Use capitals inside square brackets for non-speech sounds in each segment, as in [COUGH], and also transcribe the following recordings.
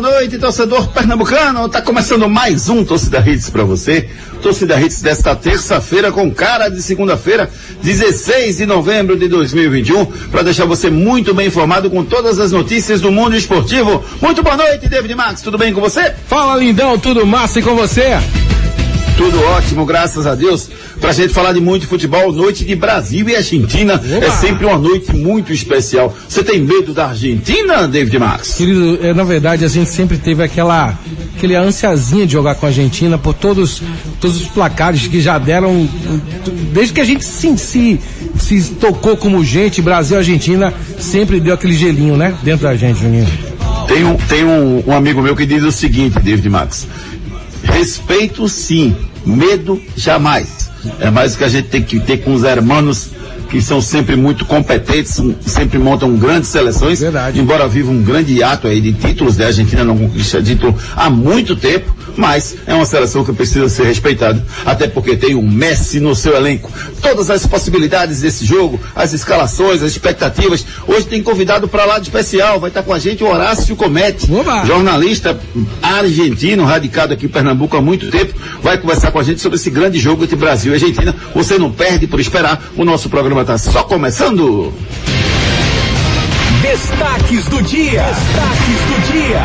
Boa noite, torcedor pernambucano. Tá começando mais um Torcida Hits para você. Torcida Hits desta terça-feira com cara de segunda-feira, 16 de novembro de 2021, para deixar você muito bem informado com todas as notícias do mundo esportivo. Muito boa noite, David Max, tudo bem com você? Fala lindão, tudo massa e com você? Tudo ótimo, graças a Deus. Pra gente falar de muito futebol, noite de Brasil e Argentina é sempre uma noite muito especial. Você tem medo da Argentina, David Max? Querido, é, na verdade a gente sempre teve aquela aquele ansiazinha de jogar com a Argentina por todos todos os placares que já deram desde que a gente se, se, se tocou como gente, Brasil e Argentina sempre deu aquele gelinho, né? Dentro da gente, Juninho. Tem um, tem um, um amigo meu que diz o seguinte, David Max. Respeito sim, medo jamais. É mais o que a gente tem que ter com os hermanos que são sempre muito competentes, sempre montam grandes seleções. Verdade. Embora viva um grande ato aí de títulos, né? A Argentina não conquista título há muito tempo, mas é uma seleção que precisa ser respeitada, até porque tem um Messi no seu elenco. Todas as possibilidades desse jogo, as escalações, as expectativas. Hoje tem convidado para lá de especial, vai estar com a gente o Horácio Comete, Oba! jornalista argentino, radicado aqui em Pernambuco há muito tempo, vai conversar com a gente sobre esse grande jogo entre Brasil e Argentina. Você não perde por esperar, o nosso programa está só começando. Destaques do dia. Destaques do dia.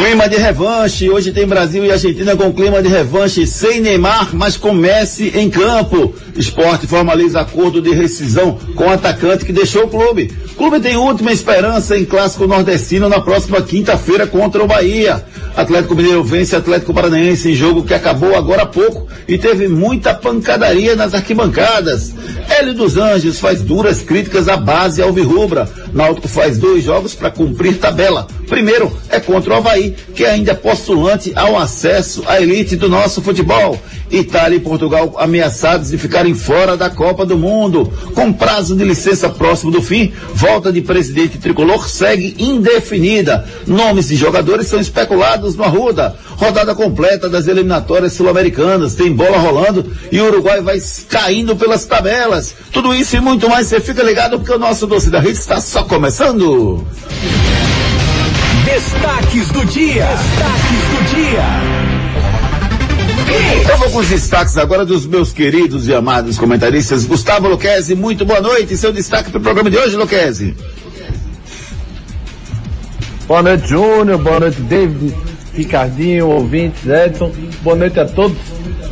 Clima de revanche, hoje tem Brasil e Argentina com clima de revanche sem Neymar, mas com Messi em campo. Esporte formaliza acordo de rescisão com o atacante que deixou o clube. Clube tem última esperança em clássico nordestino na próxima quinta-feira contra o Bahia. Atlético Mineiro vence Atlético Paranaense em jogo que acabou agora há pouco e teve muita pancadaria nas arquibancadas. Hélio dos Anjos faz duras críticas à base alvirrubra. Náutico faz dois jogos para cumprir tabela. Primeiro é contra o Havaí, que é ainda postulante ao acesso à elite do nosso futebol. Itália e Portugal ameaçados de ficarem fora da Copa do Mundo. Com prazo de licença próximo do fim, volta de presidente tricolor segue indefinida. Nomes de jogadores são especulados no Arruda. Rodada completa das eliminatórias sul-americanas. Tem bola rolando e o Uruguai vai caindo pelas tabelas. Tudo isso e muito mais, você fica ligado porque o nosso Doce da Rede está só começando. Destaques do dia. Destaques do dia. Eu vou com os destaques agora dos meus queridos e amados comentaristas. Gustavo Luquezzi, muito boa noite. Seu destaque para o programa de hoje, Luquezzi. Boa noite, Júnior. Boa noite, David, Ricardinho, ouvintes, Edson. Boa noite a todos.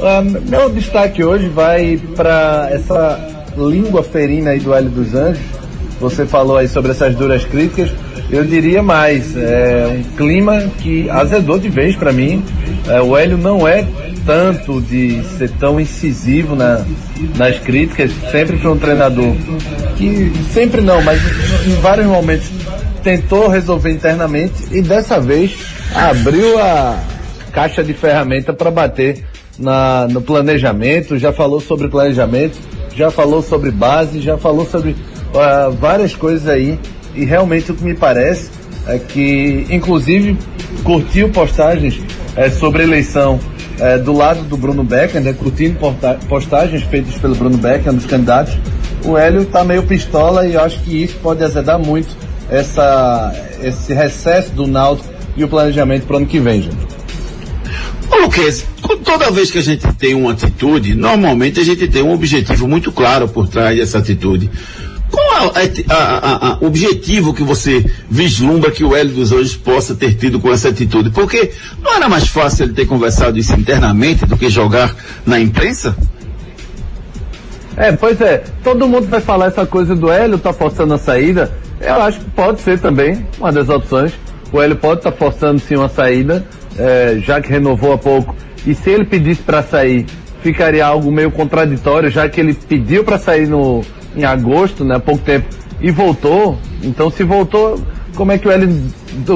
Ah, meu destaque hoje vai para essa língua ferina aí do Hélio dos Anjos. Você falou aí sobre essas duras críticas. Eu diria mais, é um clima que azedou de vez para mim. É, o Hélio não é tanto de ser tão incisivo na, nas críticas. Sempre foi um treinador que, sempre não, mas em vários momentos tentou resolver internamente e dessa vez abriu a caixa de ferramenta para bater na, no planejamento, já falou sobre planejamento, já falou sobre base, já falou sobre uh, várias coisas aí e realmente o que me parece é que, inclusive, curtiu postagens é, sobre eleição é, do lado do Bruno Becker, né, curtindo postagens feitas pelo Bruno Becker, dos candidatos. O Hélio está meio pistola e eu acho que isso pode azedar muito essa, esse recesso do Náutico e o planejamento para o ano que vem, gente. Ô Luquez, toda vez que a gente tem uma atitude, normalmente a gente tem um objetivo muito claro por trás dessa atitude. Qual é o objetivo que você vislumbra que o Hélio dos Anjos possa ter tido com essa atitude? Porque não era mais fácil ele ter conversado isso internamente do que jogar na imprensa? É, pois é. Todo mundo vai falar essa coisa do Hélio tá forçando a saída. Eu acho que pode ser também uma das opções. O Hélio pode estar tá forçando sim uma saída, é, já que renovou há pouco. E se ele pedisse para sair, ficaria algo meio contraditório, já que ele pediu para sair no, em agosto, né, há pouco tempo, e voltou. Então se voltou, como é que o Hélio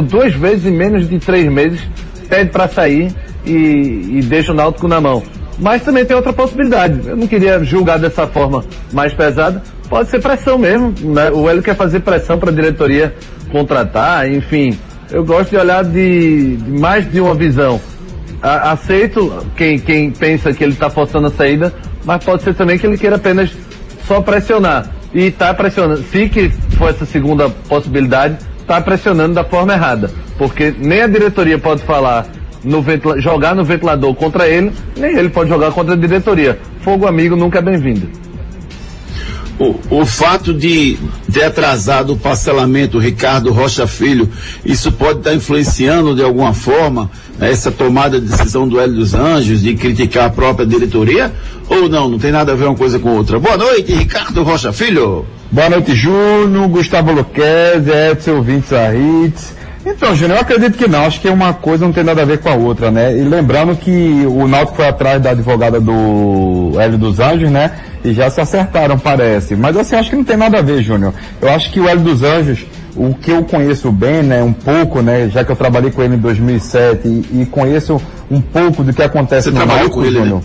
duas vezes em menos de três meses pede para sair e, e deixa o Náutico na mão? Mas também tem outra possibilidade. Eu não queria julgar dessa forma mais pesada. Pode ser pressão mesmo. Né? O Hélio quer fazer pressão para a diretoria contratar, enfim. Eu gosto de olhar de, de mais de uma visão. A, aceito quem, quem pensa que ele está forçando a saída, mas pode ser também que ele queira apenas só pressionar. E está pressionando. Se que for essa segunda possibilidade, está pressionando da forma errada. Porque nem a diretoria pode falar no jogar no ventilador contra ele, nem ele pode jogar contra a diretoria. Fogo amigo nunca é bem-vindo. O, o, fato de ter atrasado o parcelamento, Ricardo Rocha Filho, isso pode estar influenciando de alguma forma né, essa tomada de decisão do Hélio dos Anjos de criticar a própria diretoria? Ou não? Não tem nada a ver uma coisa com outra. Boa noite, Ricardo Rocha Filho. Boa noite, Júnior, Gustavo Luquezzi, Edson Vintes Arritz. Então, Júnior, eu acredito que não. Acho que uma coisa não tem nada a ver com a outra, né? E lembrando que o Náutico foi atrás da advogada do Hélio dos Anjos, né? E já se acertaram, parece. Mas assim, acho que não tem nada a ver, Júnior. Eu acho que o Hélio dos Anjos, o que eu conheço bem, né, um pouco, né, já que eu trabalhei com ele em 2007 e, e conheço um pouco do que acontece Você no Náutico, com ele, Júnior. Né?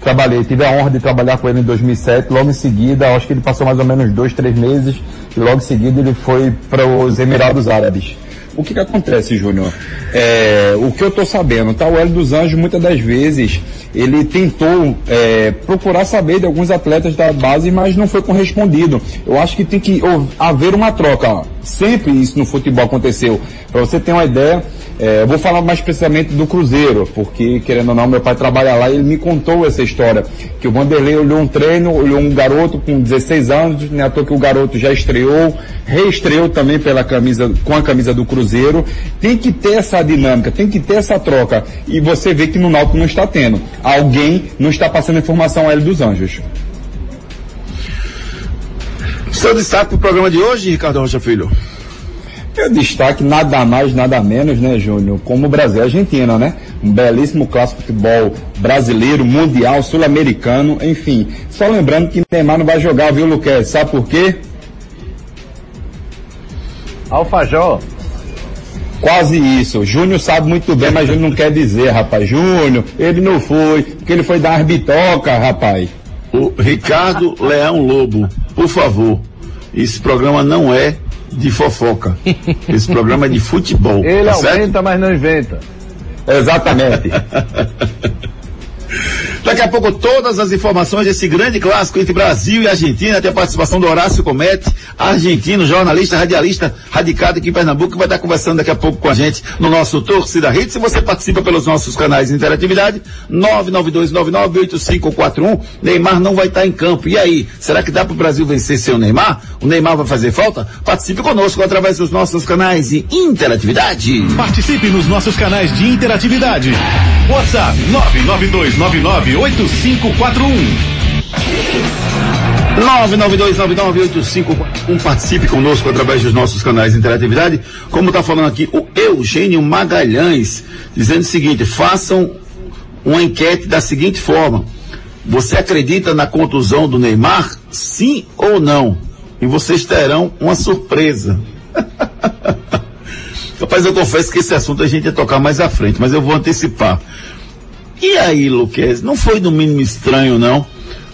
Trabalhei, tive a honra de trabalhar com ele em 2007, logo em seguida, acho que ele passou mais ou menos dois, três meses, e logo em seguida ele foi para os Emirados Árabes. O que que acontece, Júnior? É, o que eu estou sabendo, tá? O Hélio dos Anjos, muitas das vezes, ele tentou é, procurar saber de alguns atletas da base, mas não foi correspondido. Eu acho que tem que haver uma troca. Sempre isso no futebol aconteceu. Para você ter uma ideia, é, vou falar mais precisamente do Cruzeiro, porque, querendo ou não, meu pai trabalha lá e ele me contou essa história. Que o Vanderlei olhou um treino, olhou um garoto com 16 anos, né, à toa que o garoto já estreou, reestreou também pela camisa, com a camisa do Cruzeiro. Tem que ter essa dinâmica, tem que ter essa troca. E você vê que no Náutico não está tendo. Alguém não está passando informação a ele dos Anjos. Seu destaque para o programa de hoje, Ricardo Rocha Filho? Eu destaque nada mais, nada menos, né, Júnior? Como o Brasil e a Argentina, né? Um belíssimo clássico futebol brasileiro, mundial, sul-americano, enfim. Só lembrando que Neymar não vai jogar, viu, Luquez? Sabe por quê? Alfajó. Quase isso. Júnior sabe muito bem, mas Júnior não quer dizer, rapaz. Júnior, ele não foi, porque ele foi dar arbitoca, rapaz. O Ricardo Leão Lobo, por favor, esse programa não é de fofoca. Esse programa é de futebol. [LAUGHS] Ele tá aumenta, certo? mas não inventa. Exatamente. [LAUGHS] Daqui a pouco todas as informações desse grande clássico entre Brasil e Argentina, tem a participação do Horácio Comete, argentino, jornalista, radialista, radicado aqui em Pernambuco, que vai estar conversando daqui a pouco com a gente no nosso Torcida Rede. Se você participa pelos nossos canais de interatividade, 992998541, Neymar não vai estar em campo. E aí, será que dá para o Brasil vencer sem o Neymar? O Neymar vai fazer falta? Participe conosco através dos nossos canais de interatividade. Participe nos nossos canais de interatividade. WhatsApp 99299 992998541 participe conosco através dos nossos canais de interatividade. Como está falando aqui o Eugênio Magalhães, dizendo o seguinte: façam uma enquete da seguinte forma. Você acredita na contusão do Neymar? Sim ou não? E vocês terão uma surpresa. [LAUGHS] Rapaz, eu confesso que esse assunto a gente ia tocar mais à frente, mas eu vou antecipar. E aí, Luquez, não foi no mínimo estranho, não?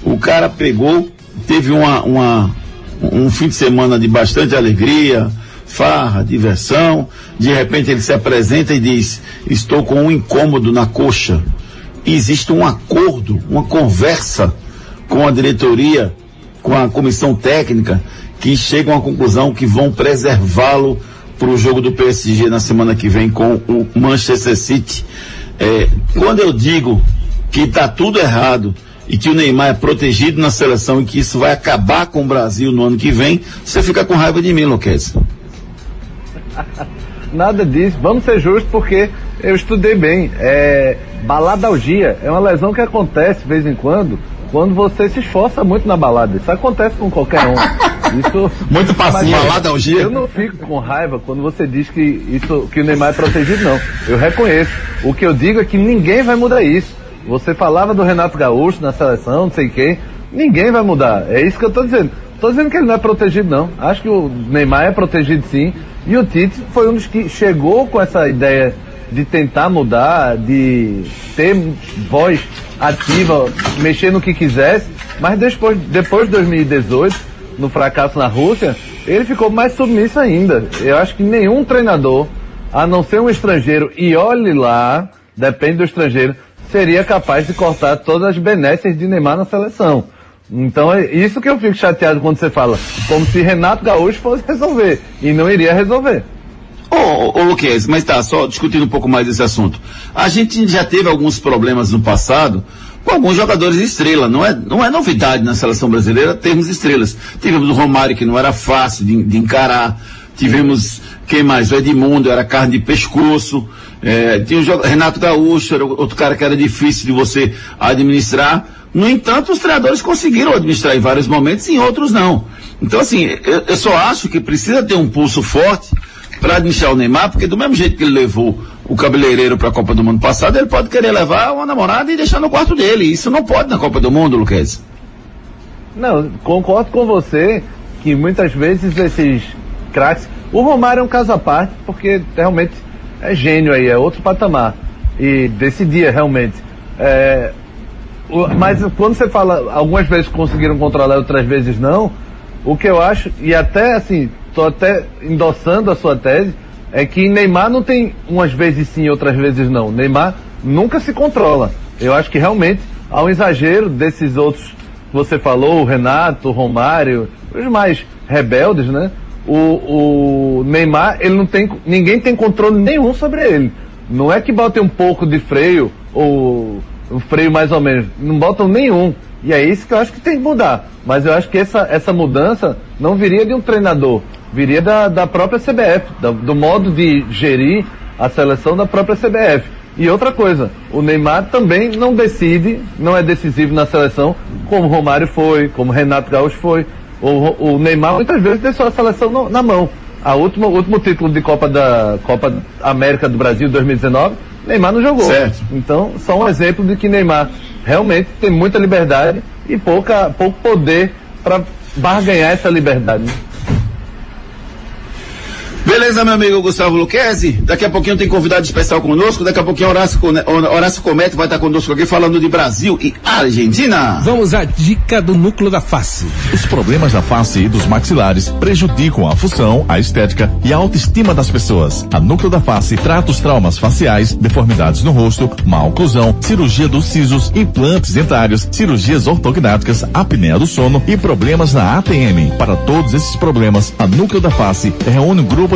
O cara pegou, teve uma, uma, um fim de semana de bastante alegria, farra, diversão. De repente ele se apresenta e diz: Estou com um incômodo na coxa. E existe um acordo, uma conversa com a diretoria, com a comissão técnica, que chegam à conclusão que vão preservá-lo para o jogo do PSG na semana que vem com o Manchester City. É, quando eu digo que está tudo errado e que o Neymar é protegido na seleção e que isso vai acabar com o Brasil no ano que vem, você fica com raiva de mim, Luquez. [LAUGHS] Nada disso. Vamos ser justos porque eu estudei bem. É, baladalgia é uma lesão que acontece de vez em quando quando você se esforça muito na balada. Isso acontece com qualquer um. [LAUGHS] Isso, muito passivo. Baladalgia. Eu não fico com raiva quando você diz que, isso, que o Neymar é protegido, não. Eu reconheço. O que eu digo é que ninguém vai mudar isso. Você falava do Renato Gaúcho na seleção, não sei quem. Ninguém vai mudar. É isso que eu estou dizendo. Estou dizendo que ele não é protegido, não. Acho que o Neymar é protegido sim. E o Tite foi um dos que chegou com essa ideia de tentar mudar, de ter voz ativa, mexer no que quisesse. Mas depois, depois de 2018, no fracasso na Rússia, ele ficou mais submisso ainda. Eu acho que nenhum treinador, a não ser um estrangeiro, e olhe lá, depende do estrangeiro, seria capaz de cortar todas as benesses de Neymar na seleção. Então é isso que eu fico chateado quando você fala, como se Renato Gaúcho fosse resolver, e não iria resolver. Ô, ô, ô Luquez, mas tá, só discutindo um pouco mais desse assunto. A gente já teve alguns problemas no passado com alguns jogadores estrela. Não é, não é novidade na seleção brasileira termos estrelas. Tivemos o Romário, que não era fácil de, de encarar. Tivemos, quem mais? O Edmundo, era carne de pescoço. É, tinha o Renato Gaúcho, era outro cara que era difícil de você administrar. No entanto, os treinadores conseguiram administrar em vários momentos, em outros não. Então, assim, eu, eu só acho que precisa ter um pulso forte para administrar o Neymar, porque do mesmo jeito que ele levou o cabeleireiro para a Copa do Mundo passado, ele pode querer levar uma namorada e deixar no quarto dele. Isso não pode na Copa do Mundo, Luquez. Não, concordo com você que muitas vezes esses craques. O Romário é um caso à parte, porque realmente é gênio aí, é outro patamar. E decidia realmente. É, o, mas quando você fala, algumas vezes conseguiram controlar, outras vezes não, o que eu acho, e até assim, estou até endossando a sua tese, é que Neymar não tem umas vezes sim, outras vezes não. Neymar nunca se controla. Eu acho que realmente há um exagero desses outros que você falou, o Renato, o Romário, os mais rebeldes, né? O, o Neymar, ele não tem, ninguém tem controle nenhum sobre ele. Não é que botem um pouco de freio ou um freio mais ou menos. Não botam nenhum. E é isso que eu acho que tem que mudar. Mas eu acho que essa, essa mudança não viria de um treinador, viria da, da própria CBF, do, do modo de gerir a seleção da própria CBF. E outra coisa, o Neymar também não decide, não é decisivo na seleção, como o Romário foi, como o Renato Gaúcho foi. O, o Neymar muitas vezes deixou a seleção no, na mão. A última, o último título de Copa da Copa América do Brasil 2019, Neymar não jogou. Certo. Então, só um exemplo de que Neymar realmente tem muita liberdade e pouca, pouco poder para barganhar essa liberdade. Beleza, meu amigo Gustavo Luquezzi. Daqui a pouquinho tem convidado especial conosco. Daqui a pouquinho Horácio, Horácio Comete vai estar conosco aqui falando de Brasil e Argentina. Vamos à dica do núcleo da face. Os problemas da face e dos maxilares prejudicam a função, a estética e a autoestima das pessoas. A núcleo da face trata os traumas faciais, deformidades no rosto, má oclusão, cirurgia dos sisos, implantes dentários, cirurgias ortognáticas, apneia do sono e problemas na ATM. Para todos esses problemas, a núcleo da face reúne um grupo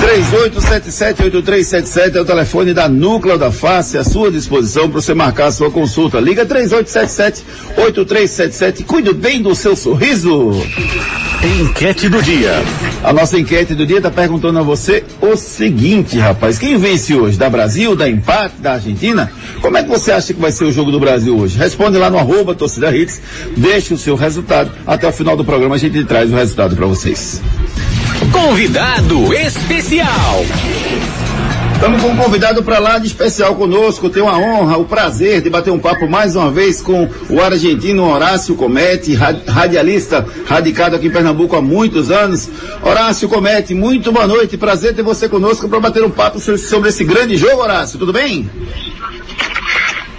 3877-8377 é o telefone da Núcleo da Face à sua disposição para você marcar a sua consulta. Liga 3877-8377. Cuide bem do seu sorriso. Enquete do dia. A nossa enquete do dia está perguntando a você o seguinte, rapaz. Quem vence hoje? Da Brasil, da empate, da Argentina? Como é que você acha que vai ser o jogo do Brasil hoje? Responde lá no arroba torcida hits, deixe o seu resultado. Até o final do programa a gente traz o resultado para vocês. Convidado especial. Estamos com um convidado para lá de especial conosco. Tenho a honra, o prazer de bater um papo mais uma vez com o argentino Horácio Comete, radialista radicado aqui em Pernambuco há muitos anos. Horácio Comete, muito boa noite. Prazer ter você conosco para bater um papo sobre esse grande jogo, Horácio. Tudo bem?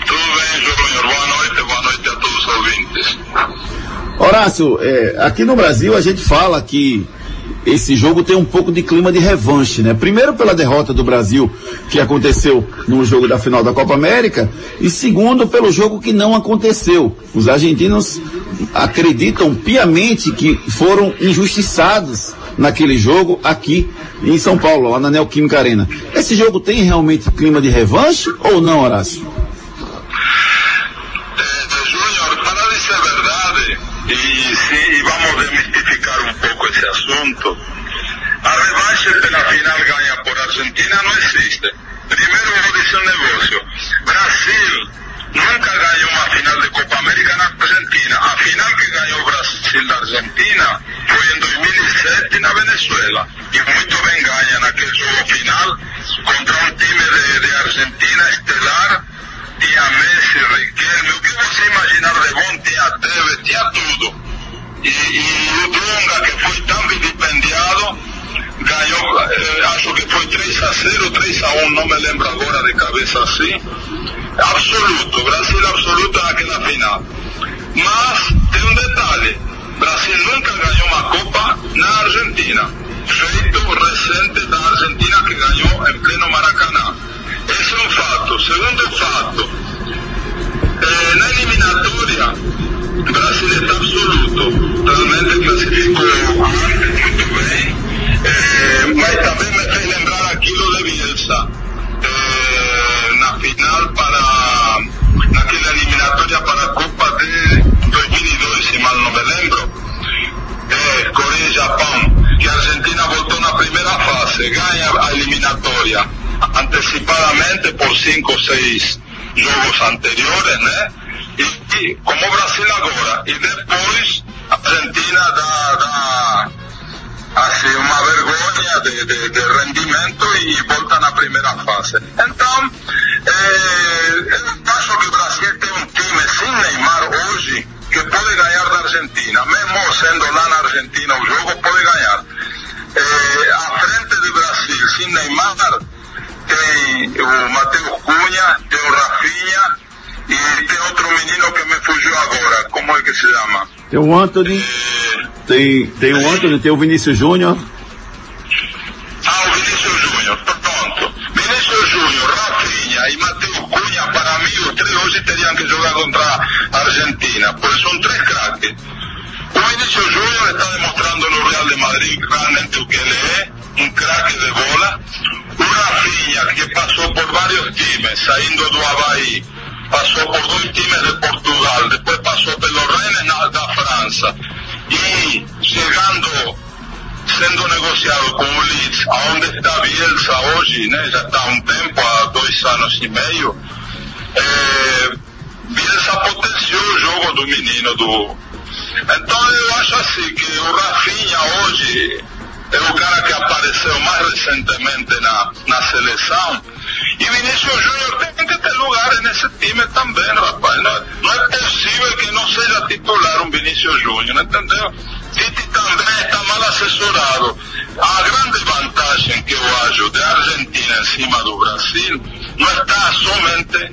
Tudo bem, Júnior. Boa noite, boa noite a todos os ouvintes. Horácio, é, aqui no Brasil a gente fala que esse jogo tem um pouco de clima de revanche, né? Primeiro pela derrota do Brasil, que aconteceu no jogo da final da Copa América, e segundo pelo jogo que não aconteceu. Os argentinos acreditam piamente que foram injustiçados naquele jogo aqui em São Paulo, lá na Neoquímica Arena. Esse jogo tem realmente clima de revanche ou não, Horácio? Júnior, para dizer verdade, e, vamos demistificar um pouco esse assunto, a revanche pela final ganha por Argentina não existe. Primeiro vou dizer um negócio. Brasil nunca ganhou uma final de Copa América na Argentina. A final que ganhou o Brasil da Argentina foi em 2007 na Venezuela. E muito bem ganha naquele jogo final E o Dunga, que foi tão vilipendiado, ganhou, eh, acho que foi 3 a 0, 3 a 1, não me lembro agora de cabeça assim. Absoluto, Brasil absoluto naquela final. Mas tem um detalhe, Brasil nunca ganhou uma Copa na Argentina. Feito recente da Argentina que ganhou em pleno Maracanã. Esse é um fato. Segundo fato, eh, na eliminatória, Brasil está absoluto. Realmente classificou antes muito bem. Eh, mas também me fez lembrar aquilo de Bielsa. Eh, na final para naquela eliminatória para a Copa de 2002, se mal não me lembro. É, Coreia e Japão, que a Argentina voltou na primeira fase, ganha a eliminatória antecipadamente por cinco ou seis jogos anteriores, né? E, e como Brasil agora. E depois a Argentina dá, dá assim, uma vergonha de, de, de rendimento e volta na primeira fase. Então, eh, eu acho que o Brasil tem um time sem Neymar hoje que pode ganhar da Argentina. Mesmo sendo lá na Argentina o jogo, pode ganhar. Eh, à frente do Brasil, sem Neymar, tem o Matheus Cunha, tem o Rafinha e tem outro menino que me fugiu agora. Como é que se chama? Tem o Anthony, tem, tem o Anthony, tem o Vinícius Júnior. Ah, o Vinícius Júnior, pronto. Vinícius Júnior, Rafinha e Matheus Cunha, para mim, os três hoje teriam que jogar contra a Argentina, pois são três craques. O Vinícius Júnior está demonstrando no Real de Madrid realmente o que ele é, um craque de bola. O Rafinha, que passou por vários times, saindo do Havaí, passou por dois times de Portugal, depois passou pelo Rennes da França e chegando, sendo negociado com o Leeds, aonde está Bielsa hoje, né, já está há um tempo, há dois anos e meio, é, Bielsa potenciou o jogo do menino do. Então eu acho assim que o Rafinha hoje é o cara que apareceu mais recentemente na, na seleção. E Vinícius Júnior tem que ter lugar nesse time também, rapaz. Não, não é possível que não seja titular um Vinícius Júnior, entendeu? Tite também está mal assessorado. A grande vantagem que eu acho da Argentina em cima do Brasil não está somente,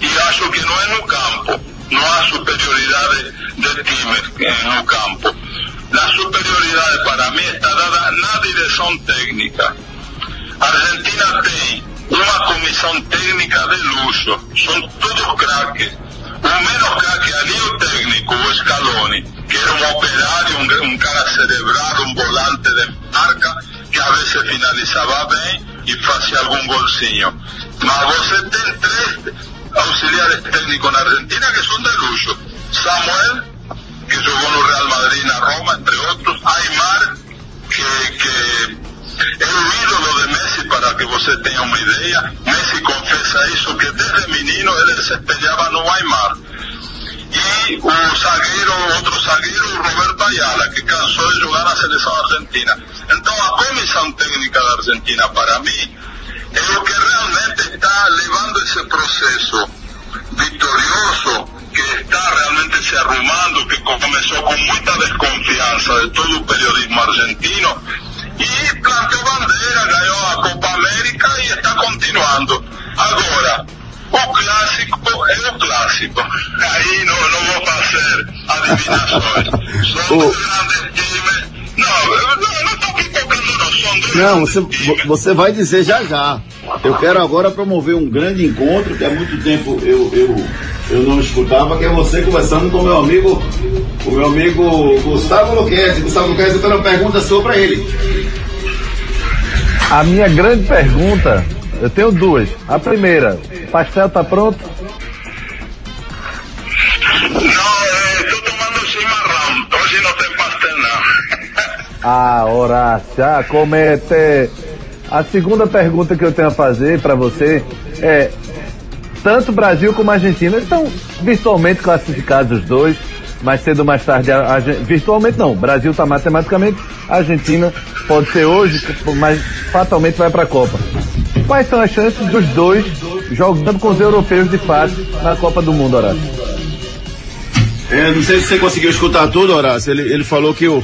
e acho que não é no campo, não há superioridade de time no campo. A superioridade para mim está dada na direção técnica. A Argentina tem uma comissão técnica de luxo, são todos craques. O menos craque ali o técnico, o Scaloni, que era um operário, um, um cara cerebrado, um volante de marca, que a vezes finalizava bem e fazia algum golzinho. Mas você tem três auxiliares técnicos na Argentina que são de luxo. Samuel, que son uno Real Madrid a Roma, entre otros. Aymar, que, que é o ídolo de Messi, para que você tenha uma ideia. Messi confessa isso, que desde menino ele se espelhava no Aymar. Y un zaguero, otro zaguero, Roberto Ayala, que cansó de jugar a la selección argentina. Entonces, a comisión técnica de Argentina, para mí, es lo que realmente está llevando ese proceso victorioso que está realmente se arrumando, que começou com muita desconfiança de todo o periodismo argentino, e planteou bandeira, ganhou a Copa América e está continuando. Agora, o clássico é o clássico. Aí não, não vou fazer adivinações. São dois grandes times. Não, eu não, estou pipocando não, você, vo- você vai dizer já já. Eu quero agora promover um grande encontro que há muito tempo eu, eu, eu não escutava, que é você conversando com meu amigo, o meu amigo Gustavo Luquezzi. Gustavo Luquezzi, eu tenho uma pergunta sua para ele. A minha grande pergunta, eu tenho duas. A primeira, pastel tá pronto? Ah, Horácio, comete. A segunda pergunta que eu tenho a fazer para você é: tanto Brasil como Argentina estão virtualmente classificados os dois, mais cedo ou mais tarde, a, a, virtualmente não, Brasil está matematicamente, a Argentina pode ser hoje, mas fatalmente vai para a Copa. Quais são as chances dos dois jogando com os europeus de fato na Copa do Mundo, Horácio? Eu não sei se você conseguiu escutar tudo, Horácio. Ele, ele falou que o.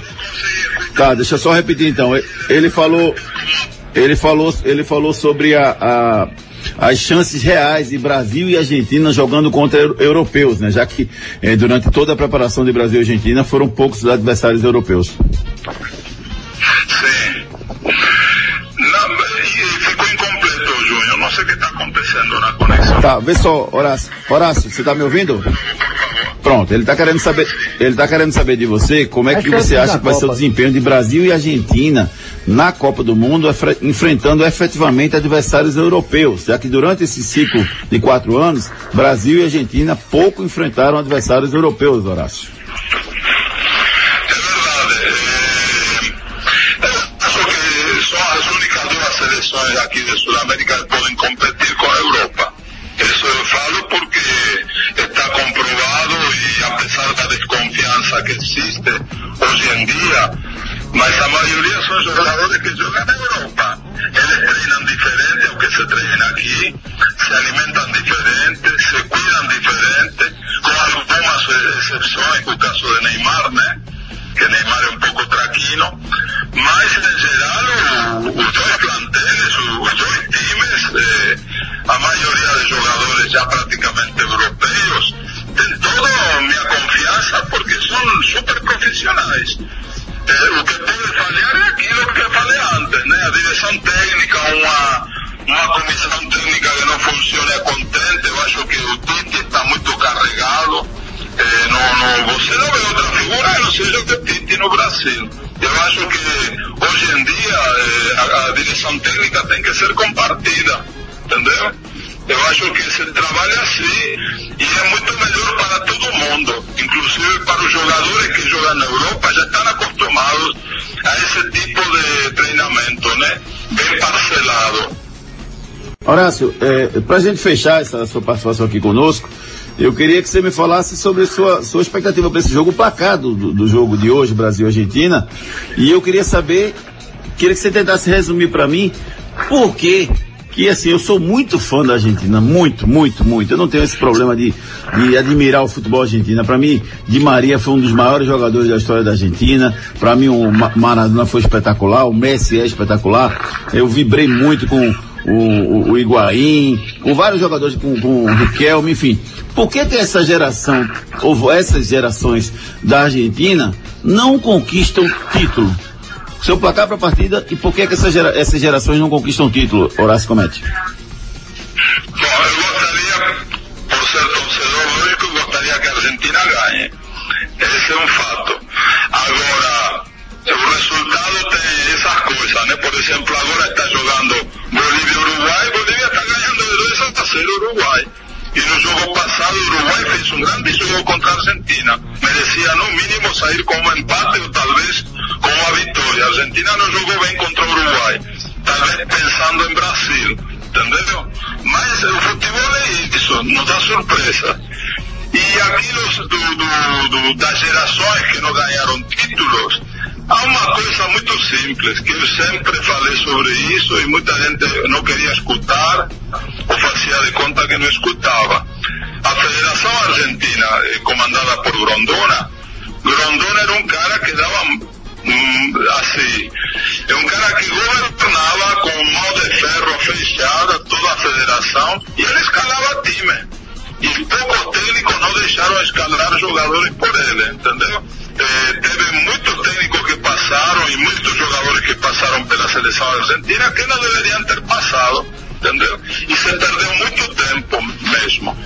Tá, deixa eu só repetir então. Ele- falou. Ele falou, ele falou sobre a, a- as chances reais de Brasil e Argentina jogando contra eu- europeus, né? Já que eh, durante toda a preparação de Brasil e Argentina foram poucos os adversários europeus. Não, e ficou incompleto, Júnior. Não sei o que está acontecendo na conexão. Tá, vê só, Horácio. Horácio, você tá me ouvindo? Pronto, ele tá querendo saber, ele tá querendo saber de você como é que As você chances acha que vai ser o desempenho de Brasil e Argentina na Copa do Mundo, enfrentando efetivamente adversários europeus, já que durante esse ciclo de quatro anos, Brasil e Argentina pouco enfrentaram adversários europeus, Horácio. Que existe hoje em dia, mas a maioria são jogadores que jogam na Europa. Eles treinam diferente ao que se treina aqui, se alimentam diferente, se cuidam diferente, com algumas exceções, o caso de Neymar, que Neymar é um pouco traquino, mas em geral os dois plantéis, os dois times, eh, a maioria de jogadores já praticamente profissionais. Eh, o que pode falhar é aquilo que eu falei antes, né? A direção técnica, uma, uma comissão técnica que não funcione a contente, eu acho que o Tite está muito carregado. Eh, não, não, você não vê outra figura não seja o Tite no Brasil. Eu acho que hoje em dia eh, a, a direção técnica tem que ser compartida, entendeu? Eu acho que se trabalha assim e é muito melhor para todo mundo, inclusive para os jogadores que jogam na Europa, já estão acostumados a esse tipo de treinamento, né? Bem parcelado. Horácio, é, para a gente fechar essa sua participação aqui conosco, eu queria que você me falasse sobre sua, sua expectativa para esse jogo, o placar do, do, jogo de hoje, Brasil e Argentina. E eu queria saber, queria que você tentasse resumir para mim por que que assim, eu sou muito fã da Argentina, muito, muito, muito. Eu não tenho esse problema de, de admirar o futebol argentino. Para mim, Di Maria foi um dos maiores jogadores da história da Argentina. Para mim, o Ma- Maradona foi espetacular, o Messi é espetacular. Eu vibrei muito com o, o, o Higuaín, com vários jogadores, com, com o Riquelme, enfim. Por que que essa geração, ou essas gerações da Argentina, não conquistam título? Seu placar para a partida e por que essas, gera- essas gerações não conquistam título, Horácio Comete? Por ser torcedor, lógico, gostaria que a Argentina ganhe. Esse é um fato. Agora, o resultado tem essas coisas, né? Por exemplo, agora está jogando Bolívia e Uruguai, Bolívia está ganhando de 2 a 0 Uruguai. E no jogo passado, o Uruguai fez um grande jogo contra a Argentina. Merecia, no mínimo, sair com um empate ou talvez A Argentina não jogou bem contra o Uruguai. Talvez pensando em Brasil. Entendeu? Mas o futebol é isso, não dá surpresa. E aquilo do, do, do, das gerações que não ganharam títulos, há uma coisa muito simples, que eu sempre falei sobre isso e muita gente não queria escutar ou fazia de conta que não escutava. A Federação Argentina, comandada por Grondona, Grondona era um cara que dava assim, é um cara que governava com mão de ferro fechada toda a federação e ele escalava time. E poucos técnicos não deixaram escalar jogadores por ele, entendeu? Eh, teve muitos técnicos que passaram e muitos jogadores que passaram pela seleção argentina que não deveriam ter passado, entendeu? E se perdeu muito tempo mesmo.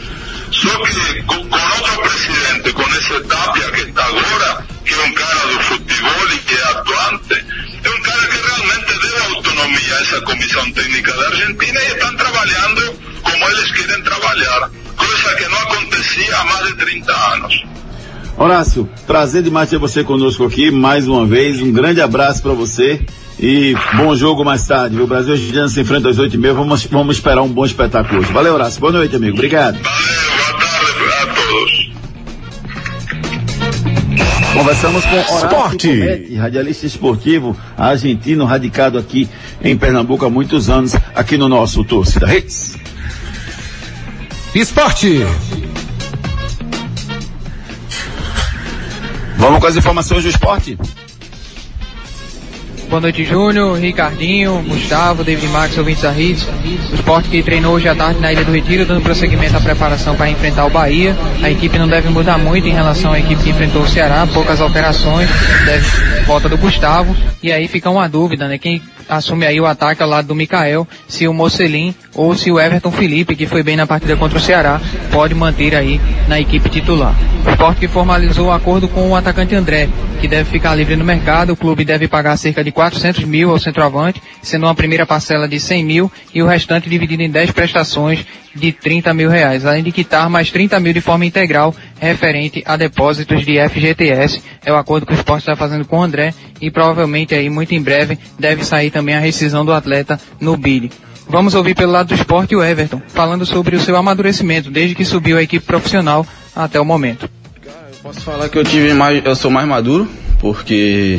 Só que com, com outro presidente, com esse Tapia que está agora, que é um cara do futebol e que é atuante, é um cara que realmente deu autonomia a essa comissão técnica da Argentina e estão trabalhando como eles querem trabalhar, coisa que não acontecia há mais de 30 anos. Horácio, prazer demais ter você conosco aqui mais uma vez. Um grande abraço para você e bom jogo mais tarde. O Brasil Argentina se enfrenta às 8 e meia. Vamos, vamos esperar um bom espetáculo hoje. Valeu, Horácio. Boa noite, amigo. Obrigado. Conversamos com Horácio Esporte. Comete, radialista esportivo argentino, radicado aqui em Pernambuco há muitos anos, aqui no nosso Torcida Hits. Esporte. Vamos com as informações do esporte? Boa noite, Júnior, Ricardinho, Gustavo, David Max, ouvintes da Hits. O esporte que treinou hoje à tarde na Ilha do Retiro, dando prosseguimento à preparação para enfrentar o Bahia. A equipe não deve mudar muito em relação à equipe que enfrentou o Ceará, poucas alterações, deve volta do Gustavo. E aí fica uma dúvida, né? Quem assume aí o ataque ao lado do Mikael, se o Mocelin ou se o Everton Felipe, que foi bem na partida contra o Ceará, pode manter aí na equipe titular. O esporte que formalizou o acordo com o atacante André, que deve ficar livre no mercado, o clube deve pagar cerca de 400 mil ao centroavante, sendo uma primeira parcela de 100 mil e o restante dividido em 10 prestações de 30 mil reais, além de quitar mais 30 mil de forma integral referente a depósitos de FGTS. É o acordo que o esporte está fazendo com o André e provavelmente aí muito em breve deve sair também a rescisão do atleta no BID. Vamos ouvir pelo lado do esporte o Everton, falando sobre o seu amadurecimento desde que subiu a equipe profissional até o momento. Posso falar que eu tive mais, eu sou mais maduro, porque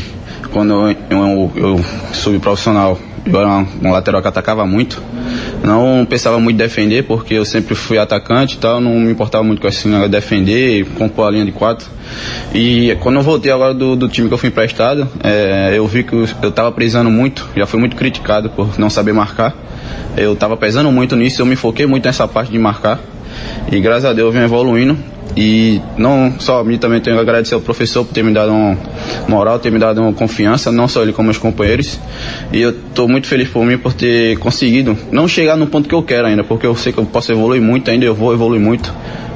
quando eu, eu, eu subi profissional, eu era um, lateral que atacava muito. Não pensava muito em defender, porque eu sempre fui atacante e tal, não me importava muito com esse negócio de defender, compor a linha de quatro. E quando eu voltei agora do, do time que eu fui emprestado, é, eu vi que eu, eu tava precisando muito, já fui muito criticado por não saber marcar. Eu tava pesando muito nisso, eu me foquei muito nessa parte de marcar. E graças a Deus eu venho evoluindo. E não só a mim, também tenho que agradecer ao professor por ter me dado uma moral, ter me dado uma confiança, não só ele como meus companheiros. E eu estou muito feliz por mim por ter conseguido não chegar no ponto que eu quero ainda, porque eu sei que eu posso evoluir muito, ainda eu vou evoluir muito,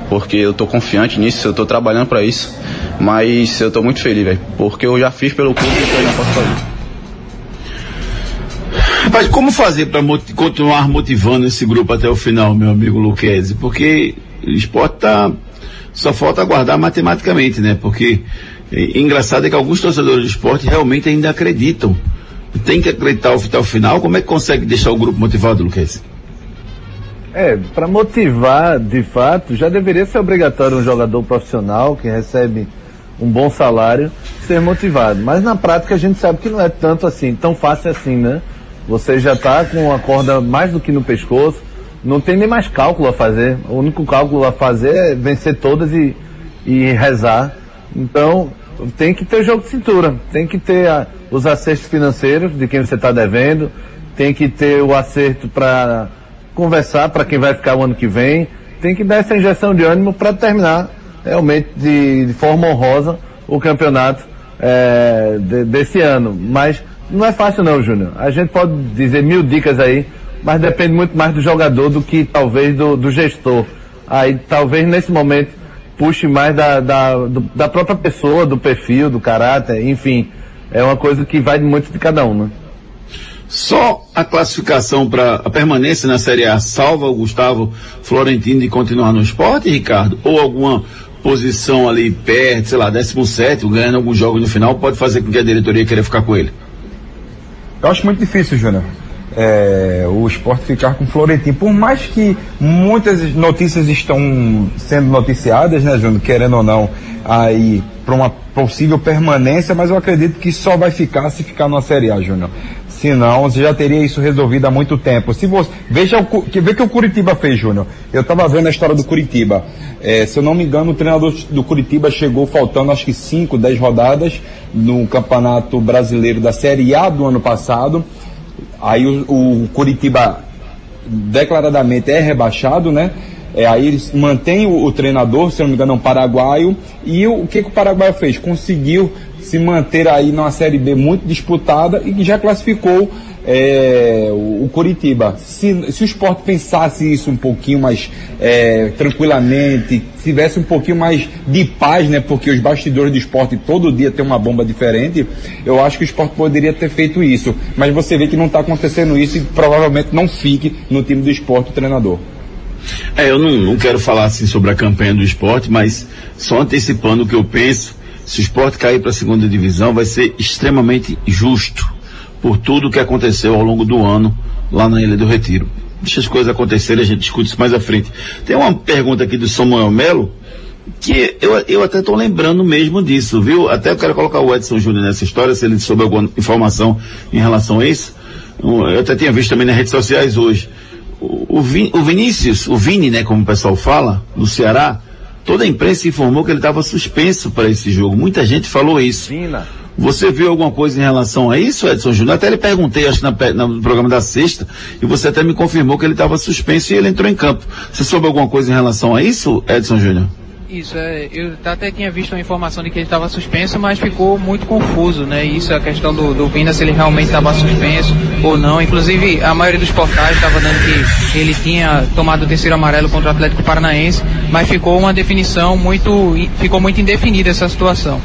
porque eu estou confiante nisso, eu estou trabalhando para isso. Mas eu estou muito feliz, velho, porque eu já fiz pelo clube e eu já posso fazer. Rapaz, como fazer para moti continuar motivando esse grupo até o final, meu amigo Luquezzi? Porque o esporte tá. Só falta aguardar matematicamente, né? Porque é, engraçado é que alguns torcedores do esporte realmente ainda acreditam. Tem que acreditar até o final. Como é que consegue deixar o grupo motivado, Luquezzi? É, para motivar de fato, já deveria ser obrigatório um jogador profissional que recebe um bom salário ser motivado. Mas na prática a gente sabe que não é tanto assim, tão fácil assim, né? Você já está com a corda mais do que no pescoço, não tem nem mais cálculo a fazer. O único cálculo a fazer é vencer todas e, e rezar. Então, tem que ter jogo de cintura, tem que ter a, os acertos financeiros de quem você está devendo, tem que ter o acerto para conversar para quem vai ficar o ano que vem, tem que dar essa injeção de ânimo para terminar realmente de, de, forma honrosa o campeonato é, de, desse ano. Mas não é fácil não, Júnior. A gente pode dizer mil dicas aí, mas depende muito mais do jogador do que talvez do, do gestor. Aí talvez nesse momento puxe mais da, da, do, da própria pessoa, do perfil, do caráter, enfim. É uma coisa que vai muito de cada um, né? Só a classificação para a permanência na Série A salva o Gustavo Florentino de continuar no esporte, Ricardo? Ou alguma posição ali perto, sei lá, 17, ganhando alguns jogos no final, pode fazer com que a diretoria queira ficar com ele? Eu acho muito difícil, Júnior. É, o esporte ficar com o Florentino. Por mais que muitas notícias estão sendo noticiadas, né, Júnior, querendo ou não, aí para uma possível permanência, mas eu acredito que só vai ficar se ficar na Série A, Júnior. Senão, você já teria isso resolvido há muito tempo. Se você, veja o que, vê que o Curitiba fez, Júnior. Eu estava vendo a história do Curitiba. É, se eu não me engano, o treinador do Curitiba chegou faltando acho que 5, 10 rodadas no Campeonato Brasileiro da Série A do ano passado. Aí o, o Curitiba declaradamente é rebaixado, né? É, aí eles mantêm o, o, treinador, se não me engano, é um paraguaio. E o, o que, que o paraguaio fez? Conseguiu se manter aí numa Série B muito disputada e que já classificou é, o, o Curitiba. Se, se o esporte pensasse isso um pouquinho mais é, tranquilamente, tivesse um pouquinho mais de paz, né? Porque os bastidores do esporte todo dia tem uma bomba diferente, eu acho que o esporte poderia ter feito isso. Mas você vê que não está acontecendo isso e provavelmente não fique no time do esporte o treinador. É, eu não, não quero falar assim sobre a campanha do esporte, mas só antecipando o que eu penso, se o esporte cair para a segunda divisão, vai ser extremamente justo por tudo que aconteceu ao longo do ano lá na Ilha do Retiro. Deixa as coisas acontecerem, a gente discute isso mais à frente. Tem uma pergunta aqui do Samuel Melo, que eu, eu até estou lembrando mesmo disso, viu? Até eu quero colocar o Edson Júnior nessa história, se ele souber alguma informação em relação a isso. Eu até tinha visto também nas redes sociais hoje o, Vin, o Vinícius, o Vini, né, como o pessoal fala, no Ceará, toda a imprensa informou que ele estava suspenso para esse jogo. Muita gente falou isso. Você viu alguma coisa em relação a isso, Edson Júnior? Até lhe perguntei, acho que no programa da sexta, e você até me confirmou que ele estava suspenso e ele entrou em campo. Você soube alguma coisa em relação a isso, Edson Júnior? Isso, é, eu até tinha visto a informação de que ele estava suspenso, mas ficou muito confuso, né? Isso, a questão do, do Vina, se ele realmente estava suspenso ou não. Inclusive, a maioria dos portais estava dando que ele tinha tomado o terceiro amarelo contra o Atlético Paranaense, mas ficou uma definição muito, ficou muito indefinida essa situação.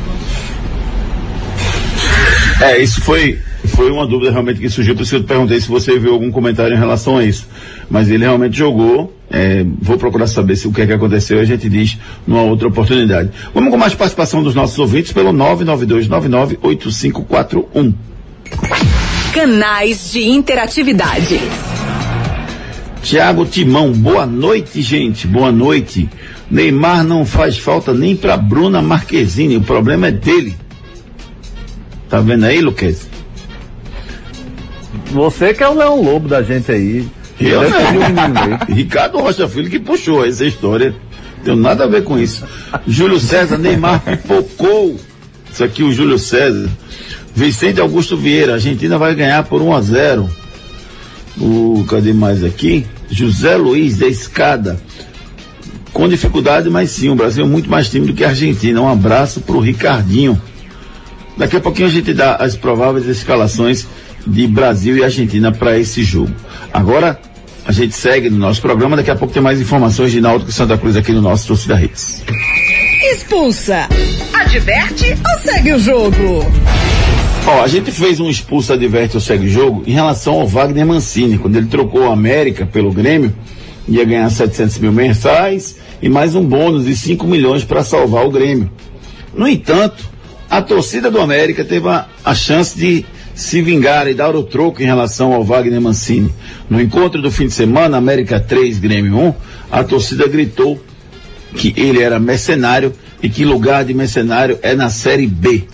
É, isso foi, foi uma dúvida realmente que surgiu, por isso que eu perguntei se você viu algum comentário em relação a isso. Mas ele realmente jogou, é, vou procurar saber se o que é que aconteceu e a gente diz numa outra oportunidade. Vamos com mais participação dos nossos ouvintes pelo 992998541. Canais de interatividade. Tiago Timão, boa noite, gente, boa noite. Neymar não faz falta nem para Bruna Marquezine, o problema é dele. Tá vendo aí, Luquez? Você que é o Leão Lobo da gente aí. Eu não. [LAUGHS] Ricardo Rocha Filho que puxou essa história. Não tem nada a ver com isso. Júlio César, Neymar pipocou. Isso aqui o Júlio César. Vicente Augusto Vieira, a Argentina vai ganhar por 1 a 0. O, cadê mais aqui? José Luiz da Escada. Com dificuldade, mas sim, o Brasil é muito mais tímido que a Argentina. Um abraço pro Ricardinho. Daqui a pouquinho a gente dá as prováveis escalações de Brasil e Argentina para esse jogo. Agora, a gente segue no nosso programa, daqui a pouco tem mais informações de Náutico e Santa Cruz aqui no nosso Torcida Redes. Expulsa, adverte ou segue o jogo? Ó, a gente fez um expulso, adverte ou segue o jogo em relação ao Wagner Mancini, quando ele trocou a América pelo Grêmio, ia ganhar 700 mil mensais e mais um bônus de 5 milhões para salvar o Grêmio. No entanto, a torcida do América teve a, a chance de se vingar e dar o troco em relação ao Wagner Mancini. No encontro do fim de semana, América 3, Grêmio 1, a torcida gritou que ele era mercenário e que lugar de mercenário é na Série B.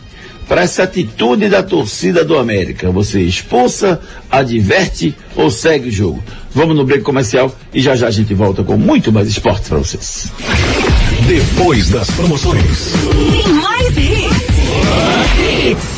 Para essa atitude da torcida do América, você expulsa, adverte ou segue o jogo? Vamos no break comercial e já já a gente volta com muito mais esportes para vocês. Depois das promoções. Tem mais hits.